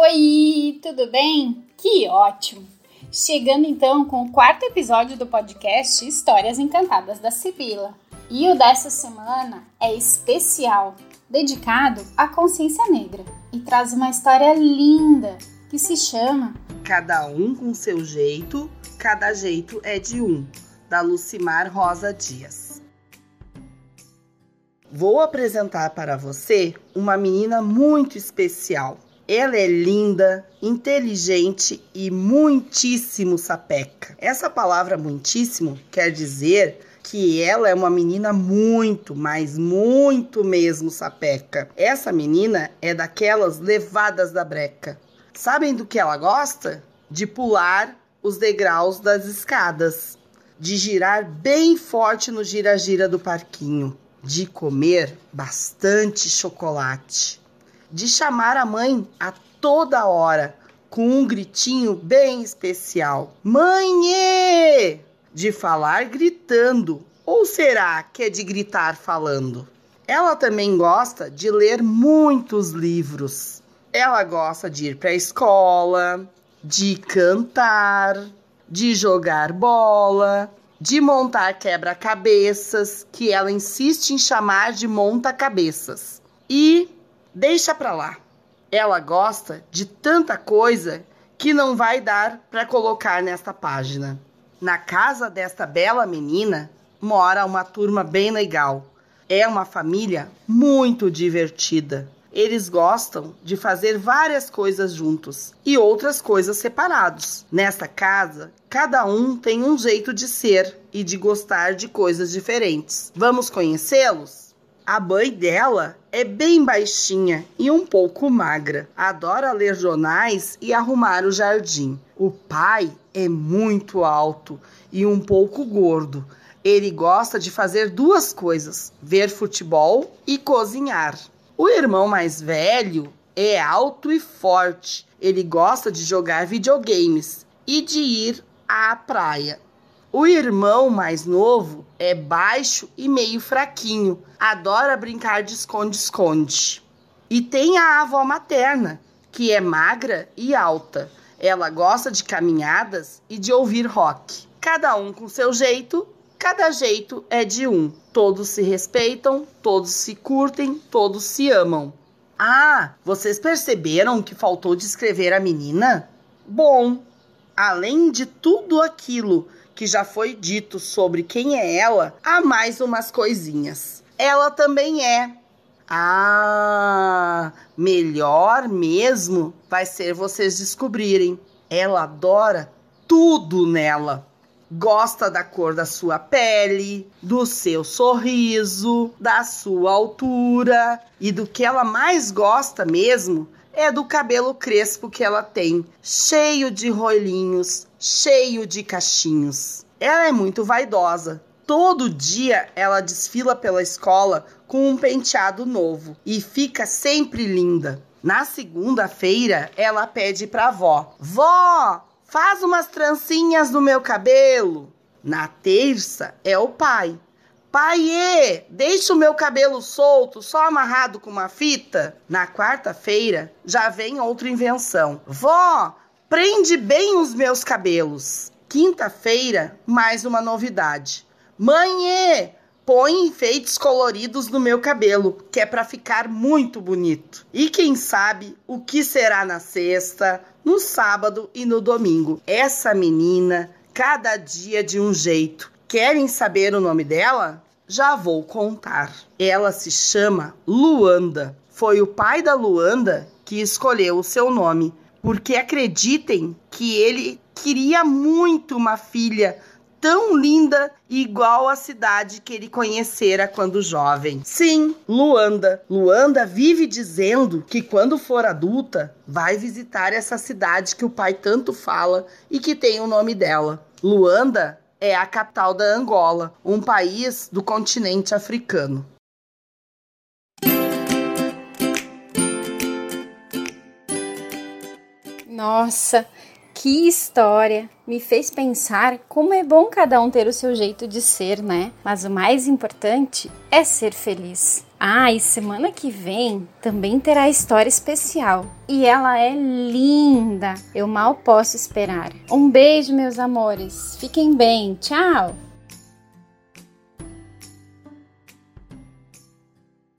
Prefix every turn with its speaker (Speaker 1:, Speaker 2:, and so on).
Speaker 1: Oi, tudo bem? Que ótimo! Chegando então com o quarto episódio do podcast Histórias Encantadas da Sibila. E o dessa semana é especial, dedicado à consciência negra e traz uma história linda que se chama
Speaker 2: Cada um com seu jeito, cada jeito é de um, da Lucimar Rosa Dias. Vou apresentar para você uma menina muito especial ela é linda, inteligente e muitíssimo sapeca. Essa palavra muitíssimo quer dizer que ela é uma menina muito, mas muito mesmo sapeca. Essa menina é daquelas levadas da breca. Sabem do que ela gosta? De pular os degraus das escadas, de girar bem forte no gira-gira do parquinho, de comer bastante chocolate de chamar a mãe a toda hora com um gritinho bem especial. Mãe! De falar gritando. Ou será que é de gritar falando? Ela também gosta de ler muitos livros. Ela gosta de ir para a escola, de cantar, de jogar bola, de montar quebra-cabeças, que ela insiste em chamar de monta-cabeças. E Deixa pra lá. Ela gosta de tanta coisa que não vai dar para colocar nesta página. Na casa desta bela menina mora uma turma bem legal. É uma família muito divertida. Eles gostam de fazer várias coisas juntos e outras coisas separados. Nesta casa, cada um tem um jeito de ser e de gostar de coisas diferentes. Vamos conhecê-los? A mãe dela é bem baixinha e um pouco magra. Adora ler jornais e arrumar o jardim. O pai é muito alto e um pouco gordo. Ele gosta de fazer duas coisas: ver futebol e cozinhar. O irmão mais velho é alto e forte. Ele gosta de jogar videogames e de ir à praia. O irmão mais novo é baixo e meio fraquinho, adora brincar de esconde-esconde. E tem a avó materna, que é magra e alta. Ela gosta de caminhadas e de ouvir rock. Cada um com seu jeito, cada jeito é de um. Todos se respeitam, todos se curtem, todos se amam. Ah, vocês perceberam que faltou descrever a menina? Bom, além de tudo aquilo que já foi dito sobre quem é ela, há mais umas coisinhas. Ela também é. Ah, melhor mesmo vai ser vocês descobrirem. Ela adora tudo nela. Gosta da cor da sua pele, do seu sorriso, da sua altura e do que ela mais gosta mesmo é do cabelo crespo que ela tem, cheio de rolinhos, cheio de cachinhos. Ela é muito vaidosa. Todo dia ela desfila pela escola com um penteado novo e fica sempre linda. Na segunda-feira, ela pede pra avó: Vó, faz umas trancinhas no meu cabelo. Na terça, é o pai. Paiê, deixa o meu cabelo solto, só amarrado com uma fita. Na quarta-feira, já vem outra invenção. Vó, prende bem os meus cabelos. Quinta-feira, mais uma novidade. Mãe, põe enfeites coloridos no meu cabelo, que é para ficar muito bonito. E quem sabe o que será na sexta, no sábado e no domingo. Essa menina, cada dia de um jeito Querem saber o nome dela? Já vou contar. Ela se chama Luanda. Foi o pai da Luanda que escolheu o seu nome, porque acreditem que ele queria muito uma filha tão linda igual à cidade que ele conhecera quando jovem. Sim, Luanda. Luanda vive dizendo que quando for adulta vai visitar essa cidade que o pai tanto fala e que tem o nome dela. Luanda é a capital da Angola, um país do continente africano.
Speaker 1: Nossa, que história! Me fez pensar como é bom cada um ter o seu jeito de ser, né? Mas o mais importante é ser feliz. Ah, e semana que vem também terá história especial. E ela é linda. Eu mal posso esperar. Um beijo, meus amores. Fiquem bem. Tchau.